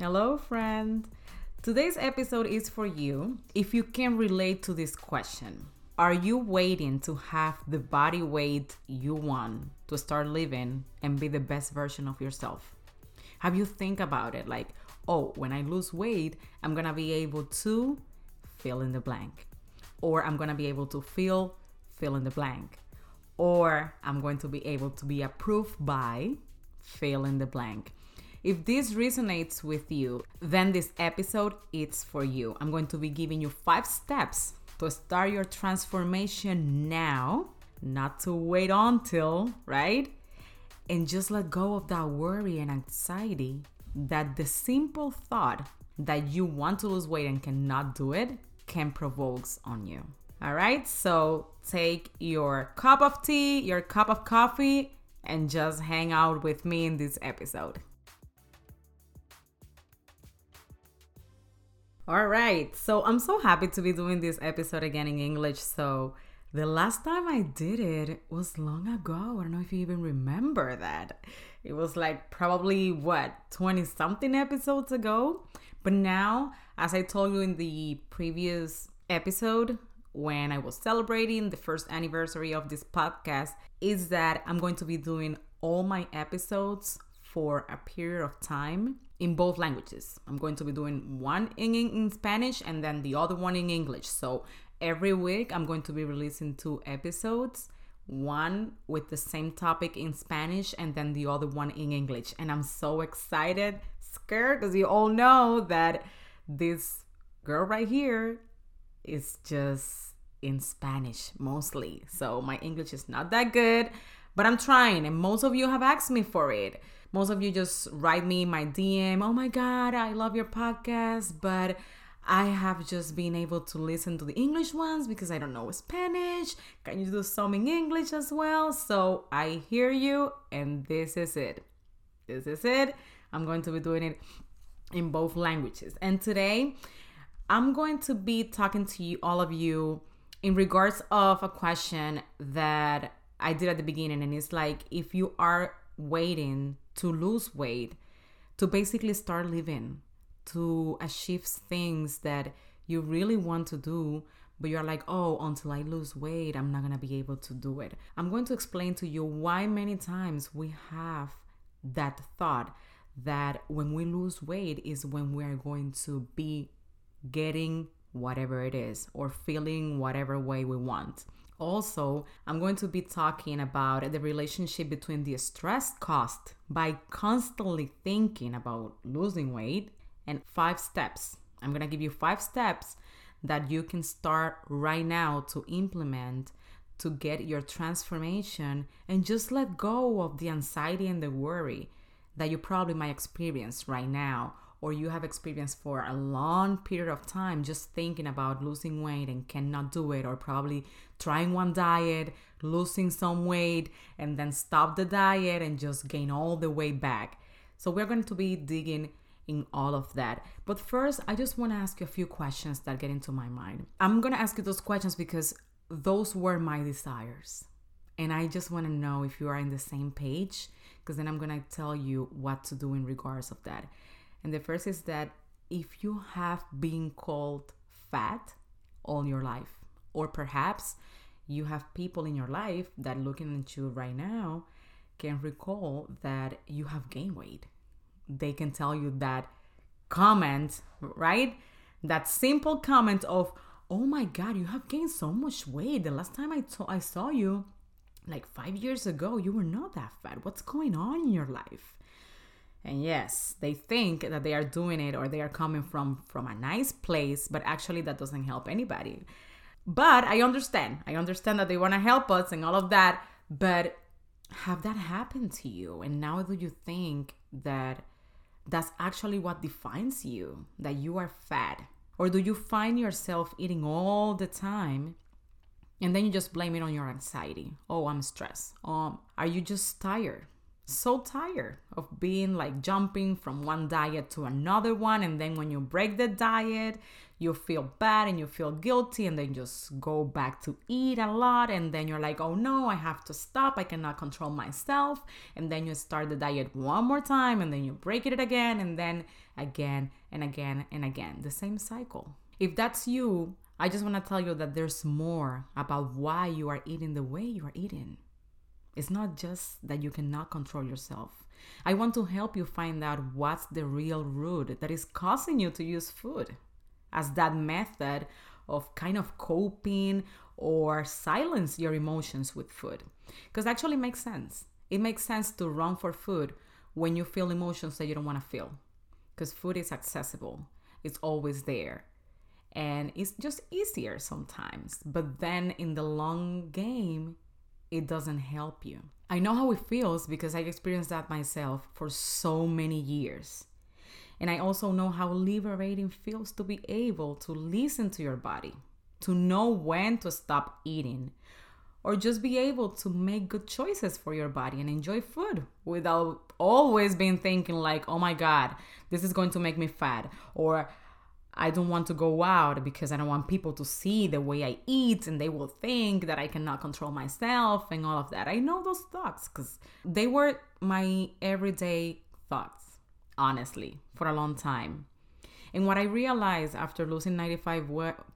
Hello, friend. Today's episode is for you if you can relate to this question. Are you waiting to have the body weight you want to start living and be the best version of yourself? Have you think about it like, oh, when I lose weight, I'm to be able to fill in the blank or I'm to be able to feel fill in the blank or I'm going to be able to be approved by fill in the blank. If this resonates with you, then this episode is for you. I'm going to be giving you 5 steps to start your transformation now, not to wait until, right? And just let go of that worry and anxiety that the simple thought that you want to lose weight and cannot do it can provoke on you. All right, so take your cup of tea, your cup of coffee, and just hang out with me in this episode. All right. So I'm so happy to be doing this episode again in English. So the last time I did it was long ago. I don't know if you even remember that. It was like probably what, 20 something episodes ago. But now, as I told you in the previous episode, when I was celebrating the first anniversary of this podcast, is that I'm going to be doing all my episodes for a period of time in both languages. I'm going to be doing one in, in Spanish and then the other one in English. So every week I'm going to be releasing two episodes, one with the same topic in Spanish and then the other one in English. And I'm so excited, scared, because you all know that this girl right here is just in Spanish mostly. So my English is not that good, but I'm trying, and most of you have asked me for it. Most of you just write me my DM, oh my God, I love your podcast, but I have just been able to listen to the English ones because I don't know Spanish. Can you do some in English as well? So I hear you, and this is it. This is it. I'm going to be doing it in both languages. And today, I'm going to be talking to you, all of you, in regards of a question that I did at the beginning, and it's like if you are waiting to lose weight, to basically start living, to achieve things that you really want to do, but you're like, oh, until I lose weight, I'm not gonna be able to do it. I'm going to explain to you why many times we have that thought that when we lose weight is when we're going to be getting whatever it is or feeling whatever way we want. Also, I'm going to be talking about the relationship between the stress cost by constantly thinking about losing weight and five steps. I'm going to give you five steps that you can start right now to implement to get your transformation and just let go of the anxiety and the worry that you probably might experience right now or you have experienced for a long period of time just thinking about losing weight and cannot do it, or probably trying one diet, losing some weight, and then stop the diet and just gain all the way back. So, we're going to be digging in all of that. But first, I just want to ask you a few questions that get into my mind. I'm going to ask you those questions because those were my desires. And I just want to know if you are in the same page, because then I'm going to tell you what to do in regards of that. And the first is that if you have been called fat all your life, or perhaps you have people in your life that looking at you right now can recall that you have gained weight. They can tell you that comment, right? That simple comment of, "Oh my god, you have gained so much weight. The last time I, saw you like 5 years ago, you were not that fat. What's going on in your life?" And yes, they think that they are doing it or they are coming from from a nice place, but actually that doesn't help anybody. But I understand. I understand that they want to help us and all of that, but have that happened to you? And now do you think that that's actually what defines you, that you are fat? Or do you find yourself eating all the time and then you just blame it on your anxiety? Oh, I'm stressed. Um, are you just tired? So tired of being like jumping from one diet to another one and then when you break the diet you feel bad and you feel guilty and then just go back to eat a lot and then you're like oh no i have to stop i cannot control myself and then you start the diet one more time and then you break it again and then again and again and again. The same cycle. If that's you, I just want to tell you that there's more about why you are eating the way you are eating. It's not just that you cannot control yourself. I want to help you find out what's the real root that is causing you to use food as that method of kind of coping or silence your emotions with food. Because actually makes sense. It makes sense to run for food when you feel emotions that you don't want to feel. Because food is accessible, it's always there. And it's just easier sometimes. But then in the long game, it doesn't help you. I know how it feels because I experienced that myself for so many years. And I also know how liberating feels to be able to listen to your body, to know when to stop eating, or just be able to make good choices for your body and enjoy food without always being thinking like, "Oh my god, this is going to make me fat," or I don't want to go out because I don't want people to see the way I eat and they will think that I cannot control myself and all of that. I know those thoughts because they were my everyday thoughts, honestly, for a long time. And what I realized after losing 95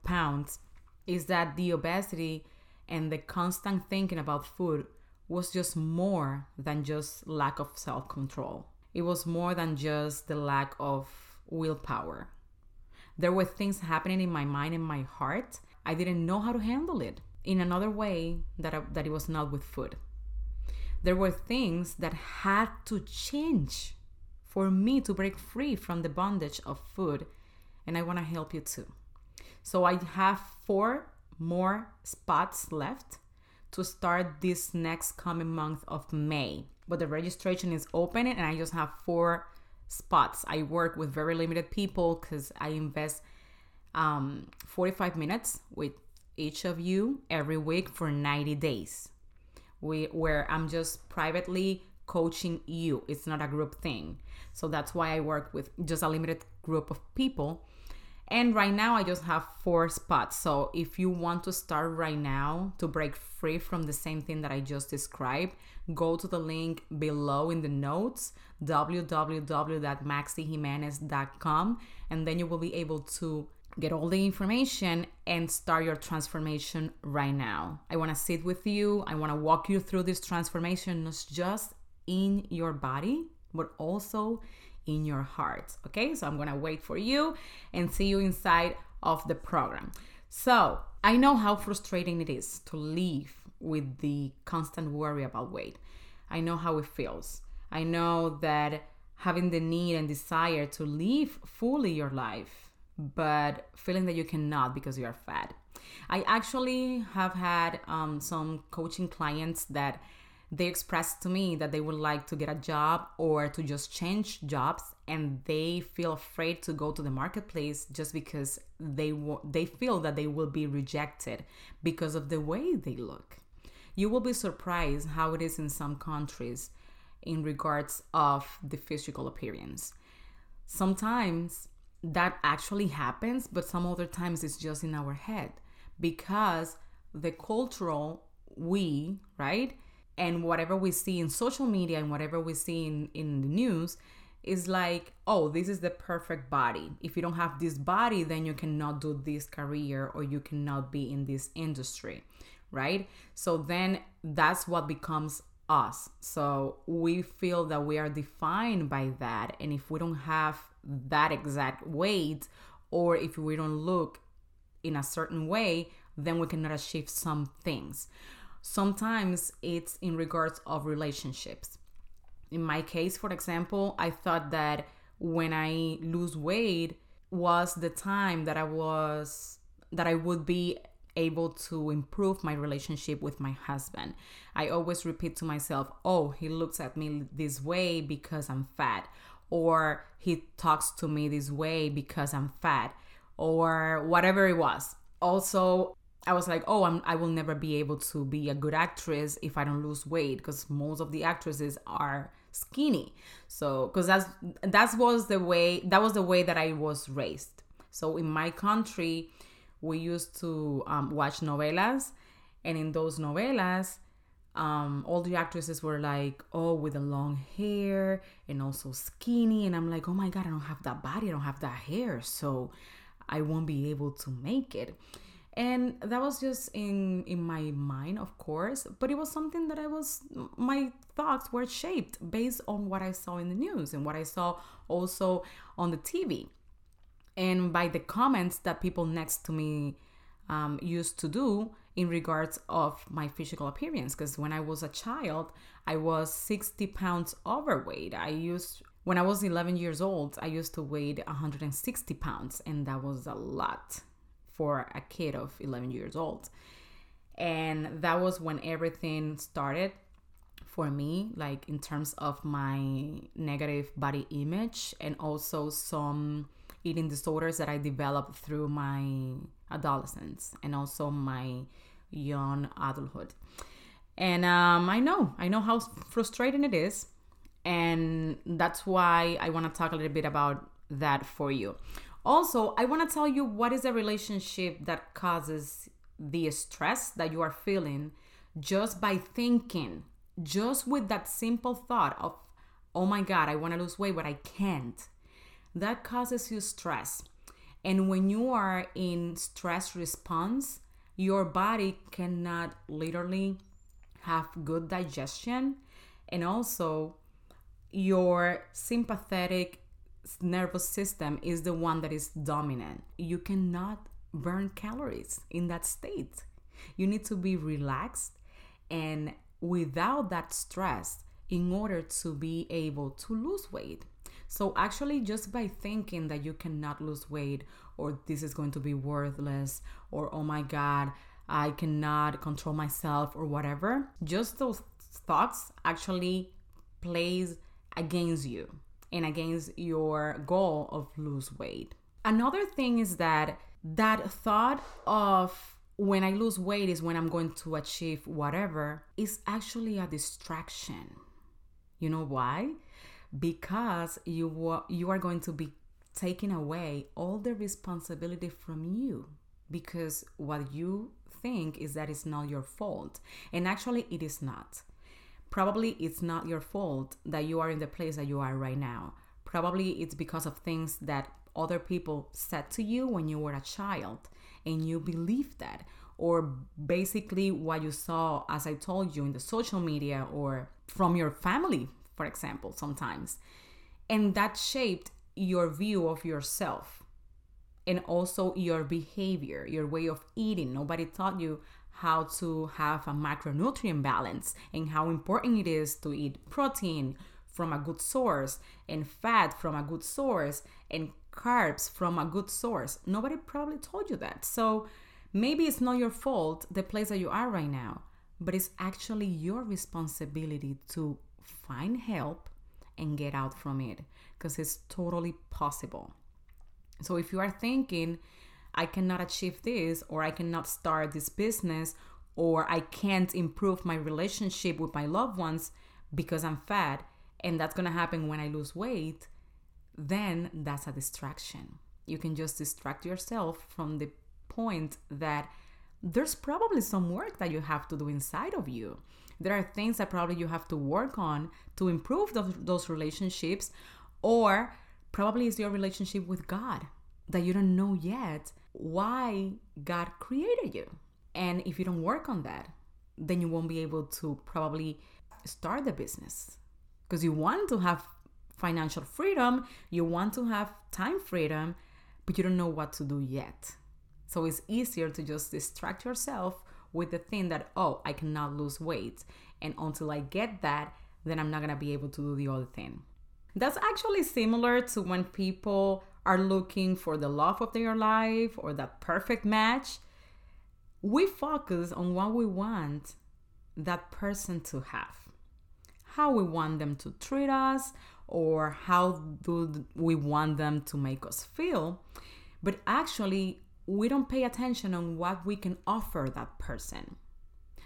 pounds is that the obesity and the constant thinking about food was just more than just lack of self control. It was more than just the lack of willpower there were things happening in my mind and my heart. I didn't know how to handle it in another way that, I, that it was not with food. There were things that had to change for me to break free from the bondage of food, and I want to help you too. So I have four more spots left to start this next coming month of May. But the registration is open and I just have four spots. I work with very limited people because I invest um, 45 minutes with each of you every week for 90 days. We, where I'm just privately coaching you. It's not a group thing. So that's why I work with just a limited group of people and right now, I just have four spots. So if you want to start right now to break free from the same thing that I just described, go to the link below in the notes www.maxyjimenez.com and then you will be able to get all the information and start your transformation right now. I want to sit with you. I want to walk you through this transformation, not just in your body, but also in your heart. Okay, so I'm gonna wait for you and see you inside of the program. So I know how frustrating it is to live with the constant worry about weight. I know how it feels. I know that having the need and desire to live fully your life, but feeling that you cannot because you are fat. I actually have had um, some coaching clients that they expressed to me that they would like to get a job or to just change jobs and they feel afraid to go to the marketplace just because they w- they feel that they will be rejected because of the way they look. You will be surprised how it is in some countries in regards of the physical appearance. Sometimes that actually happens but some other times it's just in our head because the cultural we right and whatever we see in social media and whatever we see in, in the news is like, oh, this is the perfect body. If you don't have this body, then you cannot do this career or you cannot be in this industry, right? So then that's what becomes us. So we feel that we are defined by that. And if we don't have that exact weight or if we don't look in a certain way, then we cannot achieve some things. Sometimes it's in regards of relationships. In my case, for example, I thought that when I lose weight was the time that I was that I would be able to improve my relationship with my husband. I always repeat to myself, "Oh, he looks at me this way because I'm fat." Or he talks to me this way because I'm fat or whatever it was. Also, I was like, oh, I'm, I will never be able to be a good actress if I don't lose weight because most of the actresses are skinny. So, because that's that was the way that was the way that I was raised. So in my country, we used to um, watch novelas, and in those novelas, um, all the actresses were like, oh, with the long hair and also skinny. And I'm like, oh my God, I don't have that body, I don't have that hair. So I won't be able to make it. And that was just in in my mind, of course, but it was something that I was my thoughts were shaped based on what I saw in the news and what I saw also on the TV. And by the comments that people next to me um, used to do in regards of my physical appearance. Because when i was a child i was 60 pounds overweight. I used when i was 11 years old i used to weigh 160 pounds and that was a lot for a kid of 11 years old and that was when everything started for me like in terms of my negative body image and also some eating disorders that i developed through my adolescence and also my young adulthood. And um, I know, I know how frustrating it is. And that's why I want to talk a little bit about that for you. Also, I want to tell you what is a relationship that causes the stress that you are feeling just by thinking, just with that simple thought of, oh my God, I want to lose weight, but I can't. That causes you stress. And when you are in stress response, your body cannot literally have good digestion and also your sympathetic nervous system is the one that is dominant. You cannot burn calories in that state. You need to be relaxed and without that stress in order to be able to lose weight. So, actually, just by thinking that you cannot lose weight, or this is going to be worthless, or oh my God, I cannot control myself, or whatever, just those thoughts actually plays against you and against your goal of lose weight. Another thing is that that thought of when I lose weight is when I'm going to achieve whatever is actually a distraction. You know why? because you you are going to be taking away all the responsibility from you because what you think is that it's not your fault and actually it is not probably it's not your fault that you are in the place that you are right now probably it's because of things that other people said to you when you were a child and you believe that or basically what you saw as i told you in the social media or from your family for example, sometimes. And that shaped your view of yourself and also your behavior, your way of eating. Nobody taught you how to have a macronutrient balance and how important it is to eat protein from a good source and fat from a good source and carbs from a good source. Nobody probably told you that. So maybe it's not your fault, the place that you are right now, but it's actually your responsibility to find help and get out from it because it's totally possible. So if you are thinking, I cannot achieve this, or I cannot start this business, or I can't improve my relationship with my loved ones because I'm fat, and that's gonna happen when I lose weight, then that's a distraction. You can just distract yourself from the point that there's probably some work that you have to do inside of you there are things that probably you have to work on to improve those, those relationships or probably it's your relationship with god that you don't know yet why god created you and if you don't work on that then you won't be able to probably start the business because you want to have financial freedom you want to have time freedom but you don't know what to do yet so it's easier to just distract yourself with the thing that, oh, I cannot lose weight. And until I get that, then I'm not gonna be able to do the other thing. That's actually similar to when people are looking for the love of their life or that perfect match. We focus on what we want that person to have, how we want them to treat us, or how do we want them to make us feel. But actually, we don't pay attention on what we can offer that person.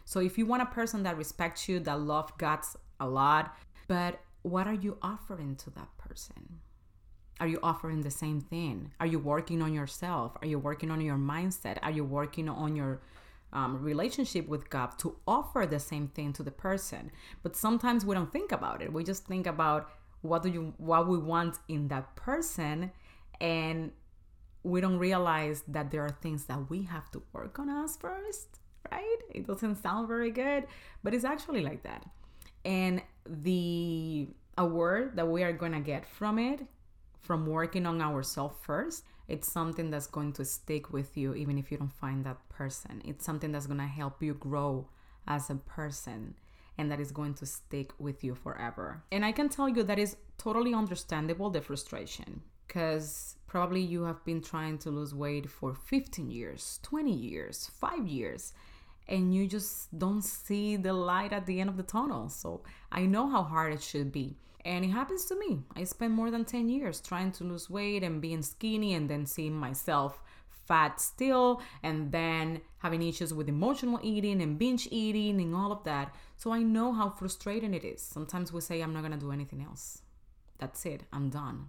So if you want a person that respects you, that love God a lot, but what are you offering to that person? Are you offering the same thing? Are you working on yourself? Are you working on your mindset? Are you working on your um, relationship with God to offer the same thing to the person. But sometimes we don't think about it. We just think about what do you what we want in that person and we don't realize that there are things that we have to work on us first, right? It doesn't sound very good, but it's actually like that. And the award that we are to get from it from working on ourselves first it's something that's going to stick with you even if you don't find that person. It's something that's going to help you grow as a person and that is going to stick with you forever. And I can tell you that is totally understandable the frustration because probably you have been trying to lose weight for 15 years, 20 years, 5 years and you just don't see the light at the end of the tunnel. So I know how hard it should be. And it happens to me. I spent more than 10 years trying to lose weight and being skinny and then seeing myself fat still and then having issues with emotional eating and binge eating and all of that. So I know how frustrating it is. Sometimes we say, I'm not going to do anything else. That's it. I'm done.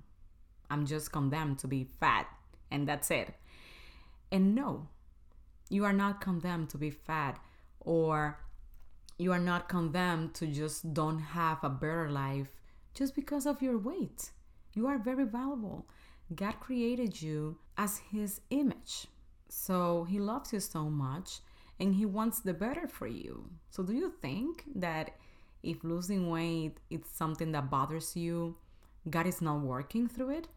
I'm just condemned to be fat and that's it. And no, you are not condemned to be fat or you are not condemned to just don't have a better life just because of your weight. You are very valuable. God created you as His image. So He loves you so much and He wants the better for you. So, do you think that if losing weight is something that bothers you, God is not working through it?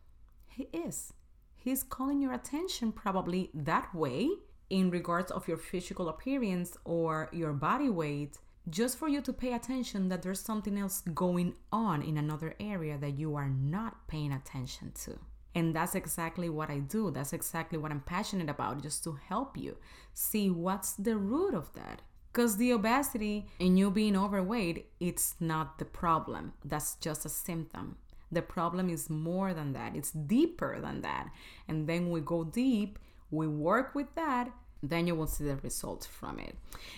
He is. He's calling your attention probably that way in regards of your physical appearance or your body weight just for you to pay attention that there's something else going on in another area that you are not paying attention to. And that's exactly what I do. That's exactly what I'm passionate about, just to help you see what's the root of that. Because the obesity and you being overweight, it's not the problem. That's just a symptom. The problem is more than that, it's deeper than that. And then we go deep, we work with that, then you will see the results from it.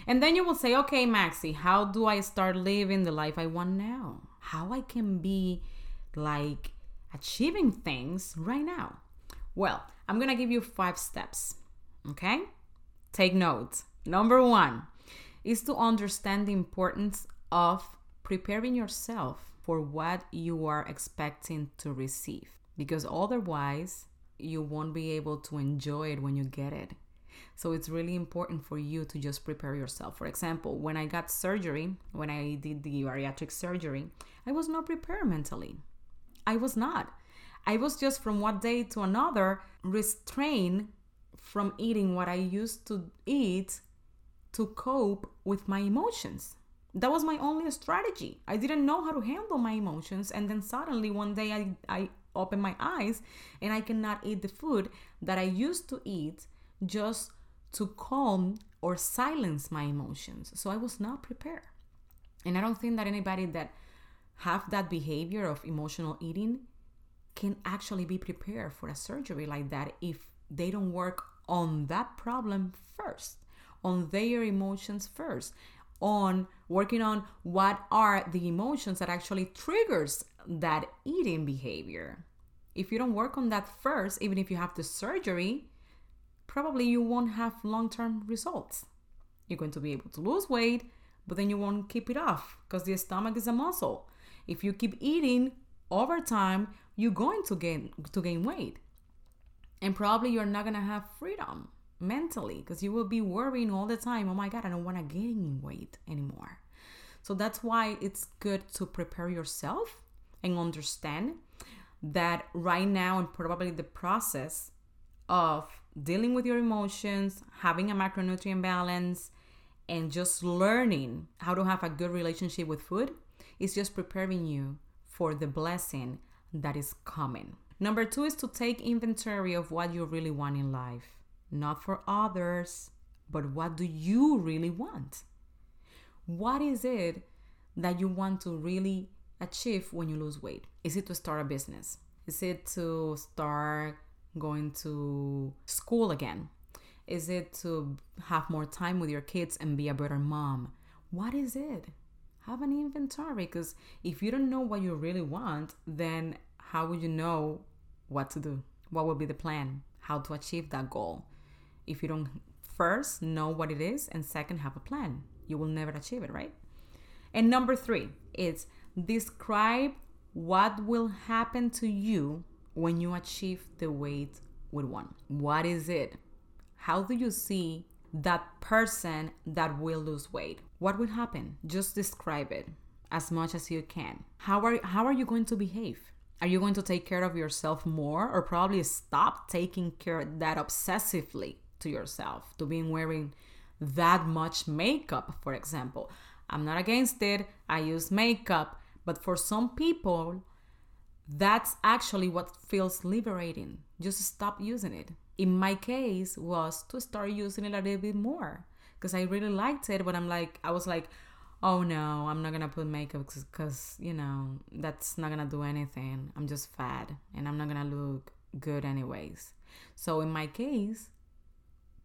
And then you will say, okay, Maxy, how do I start living the life I want now? How I can be like achieving things right now? Well, I'm gonna give you five steps. Okay? Take notes. Number one is to understand the importance of preparing yourself for what you are expecting to receive because otherwise you won't be able to enjoy it when you get it so it's really important for you to just prepare yourself. For example, when I got surgery, when I did the bariatric surgery, I was not prepared mentally. I was not. I was just from one day to another restrained from eating what I used to eat to cope with my emotions. That was my only strategy. I didn't know how to handle my emotions. And then suddenly one day I, I opened my eyes and I cannot eat the food that I used to eat just to calm or silence my emotions. So I was not prepared. And I don't think that anybody that have that behavior of emotional eating can actually be prepared for a surgery like that if they don't work on that problem first, on their emotions first, on working on what are the emotions that actually triggers that eating behavior. If you don't work on that first, even if you have the surgery, probably you won't have long term results. You're going to be able to lose weight, but then you won't keep it off because the stomach is a muscle. If you keep eating over time, you're going to gain to gain weight. And probably you're not gonna have freedom mentally because you will be worrying all the time, oh my god, I don't wanna gain weight anymore. So that's why it's good to prepare yourself and understand that right now and probably the process of dealing with your emotions, having a macronutrient balance, and just learning how to have a good relationship with food is just preparing you for the blessing that is coming. Number two is to take inventory of what you really want in life, not for others, but what do you really want? What is it that you want to really achieve when you lose weight? Is it to start a business? Is it to start going to school again? Is it to have more time with your kids and be a better mom? What is it? Have an inventory because if you don't know what you really want, then how would you know what to do? What will be the plan? How to achieve that goal? If you don't first, know what it is, and second, have a plan. You will never achieve it, right? And number three is describe what will happen to you when you achieve the weight with one. What is it? How do you see that person that will lose weight? What will happen? Just describe it as much as you can. How are how are you going to behave? Are you going to take care of yourself more or probably stop taking care that obsessively to yourself, to being wearing that much makeup, for example? I'm not against it. I use makeup, but for some people, that's actually what feels liberating. Just stop using it. In my case, was to start using it a little bit more because I really liked it, but I'm like, I was like, oh no, I'm not gonna put makeup because you know that's not gonna do anything. I'm just fat and I'm not gonna look good anyways. So in my case,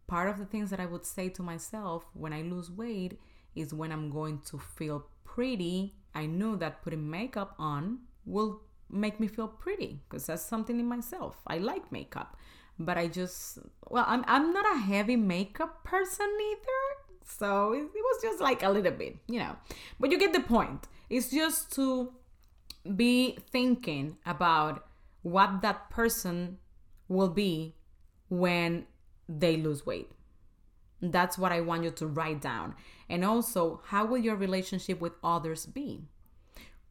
part of the things that I would say to myself when I lose weight is when I'm going to feel pretty. I know that putting makeup on will make me feel pretty because that's something in myself. I like makeup, but I just well, I'm I'm not a heavy makeup person either. So it, it was just like a little bit, you know. But you get the point. It's just to be thinking about what that person will be when they lose weight. That's what I want you to write down. And also, how will your relationship with others be?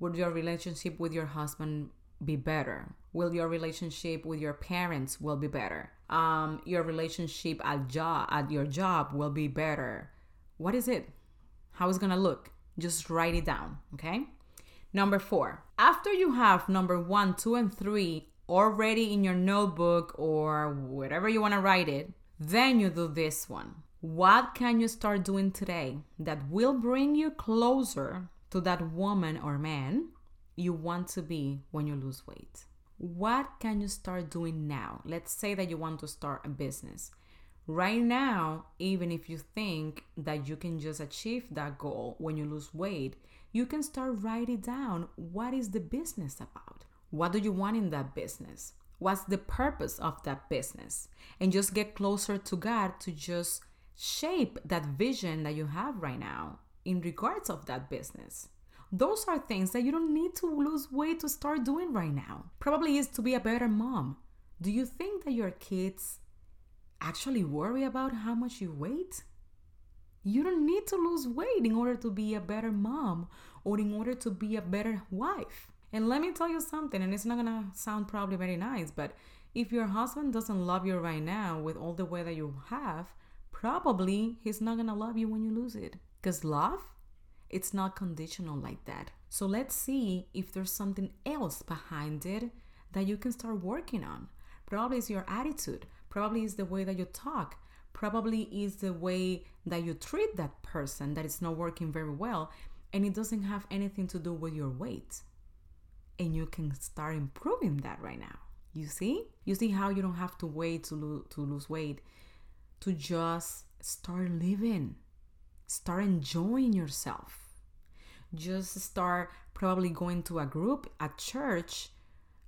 Would your relationship with your husband be better? Will your relationship with your parents will be better? Um, your relationship at job at your job will be better. What is it? How it's gonna look? Just write it down, okay? Number four. After you have number one, two, and three already in your notebook or whatever you wanna write it, then you do this one. What can you start doing today that will bring you closer to that woman or man you want to be when you lose weight. What can you start doing now? Let's say that you want to start a business. Right now, even if you think that you can just achieve that goal when you lose weight, you can start writing down what is the business about? What do you want in that business? What's the purpose of that business? And just get closer to God to just shape that vision that you have right now in regards of that business. Those are things that you don't need to lose weight to start doing right now. Probably is to be a better mom. Do you think that your kids actually worry about how much you weight You don't need to lose weight in order to be a better mom or in order to be a better wife. And let me tell you something, and it's not gonna sound probably very nice, but if your husband doesn't love you right now with all the weight that you have, probably he's not gonna love you when you lose it. Because love, it's not conditional like that. So let's see if there's something else behind it that you can start working on. Probably is your attitude, probably is the way that you talk, probably is the way that you treat that person that is not working very well, and it doesn't have anything to do with your weight. And you can start improving that right now. You see? You see how you don't have to wait to, lo- to lose weight, to just start living start enjoying yourself. Just start probably going to a group a church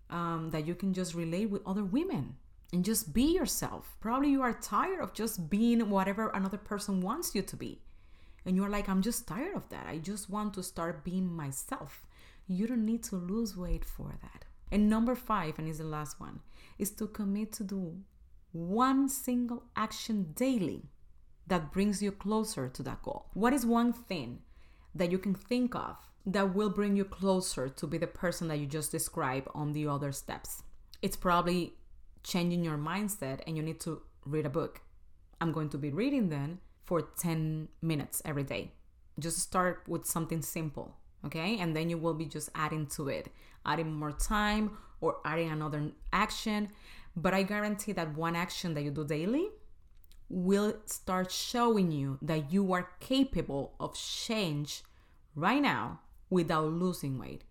um, that you can just relate with other women and just be yourself. Probably you are tired of just being whatever another person wants you to be. And you're like, I'm just tired of that. I just want to start being myself. You don't need to lose weight for that. And number five, and is the last one, is to commit to do one single action daily that brings you closer to that goal? What is one thing that you can think of that will bring you closer to be the person that you just described on the other steps? It's probably changing your mindset and you need to read a book. I'm going to be reading then for 10 minutes every day. Just start with something simple, okay? And then you will be just adding to it, adding more time or adding another action. But I guarantee that one action that you do daily will start showing you that you are capable of change right now without losing weight.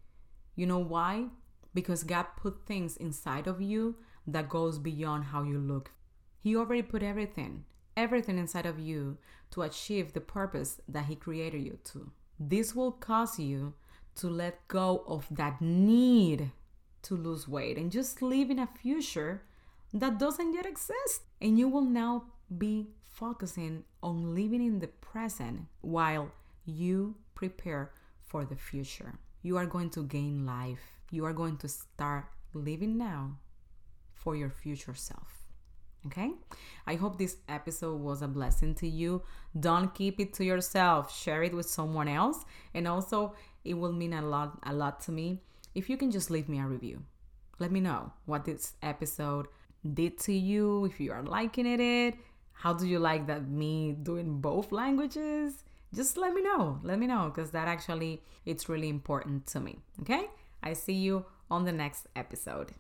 You know why? Because God put things inside of you that goes beyond how you look. He already put everything, everything inside of you to achieve the purpose that he created you to. This will cause you to let go of that need to lose weight and just live in a future that doesn't yet exist. And you will now be focusing on living in the present while you prepare for the future. You are going to gain life. You are going to start living now for your future self. Okay? I hope this episode was a blessing to you. Don't keep it to yourself. Share it with someone else. And also, it will mean a lot a lot to me if you can just leave me a review. Let me know what this episode did to you, if you are liking it. How do you like that me doing both languages? Just let me know. Let me know because that actually it's really important to me. Okay? I see you on the next episode.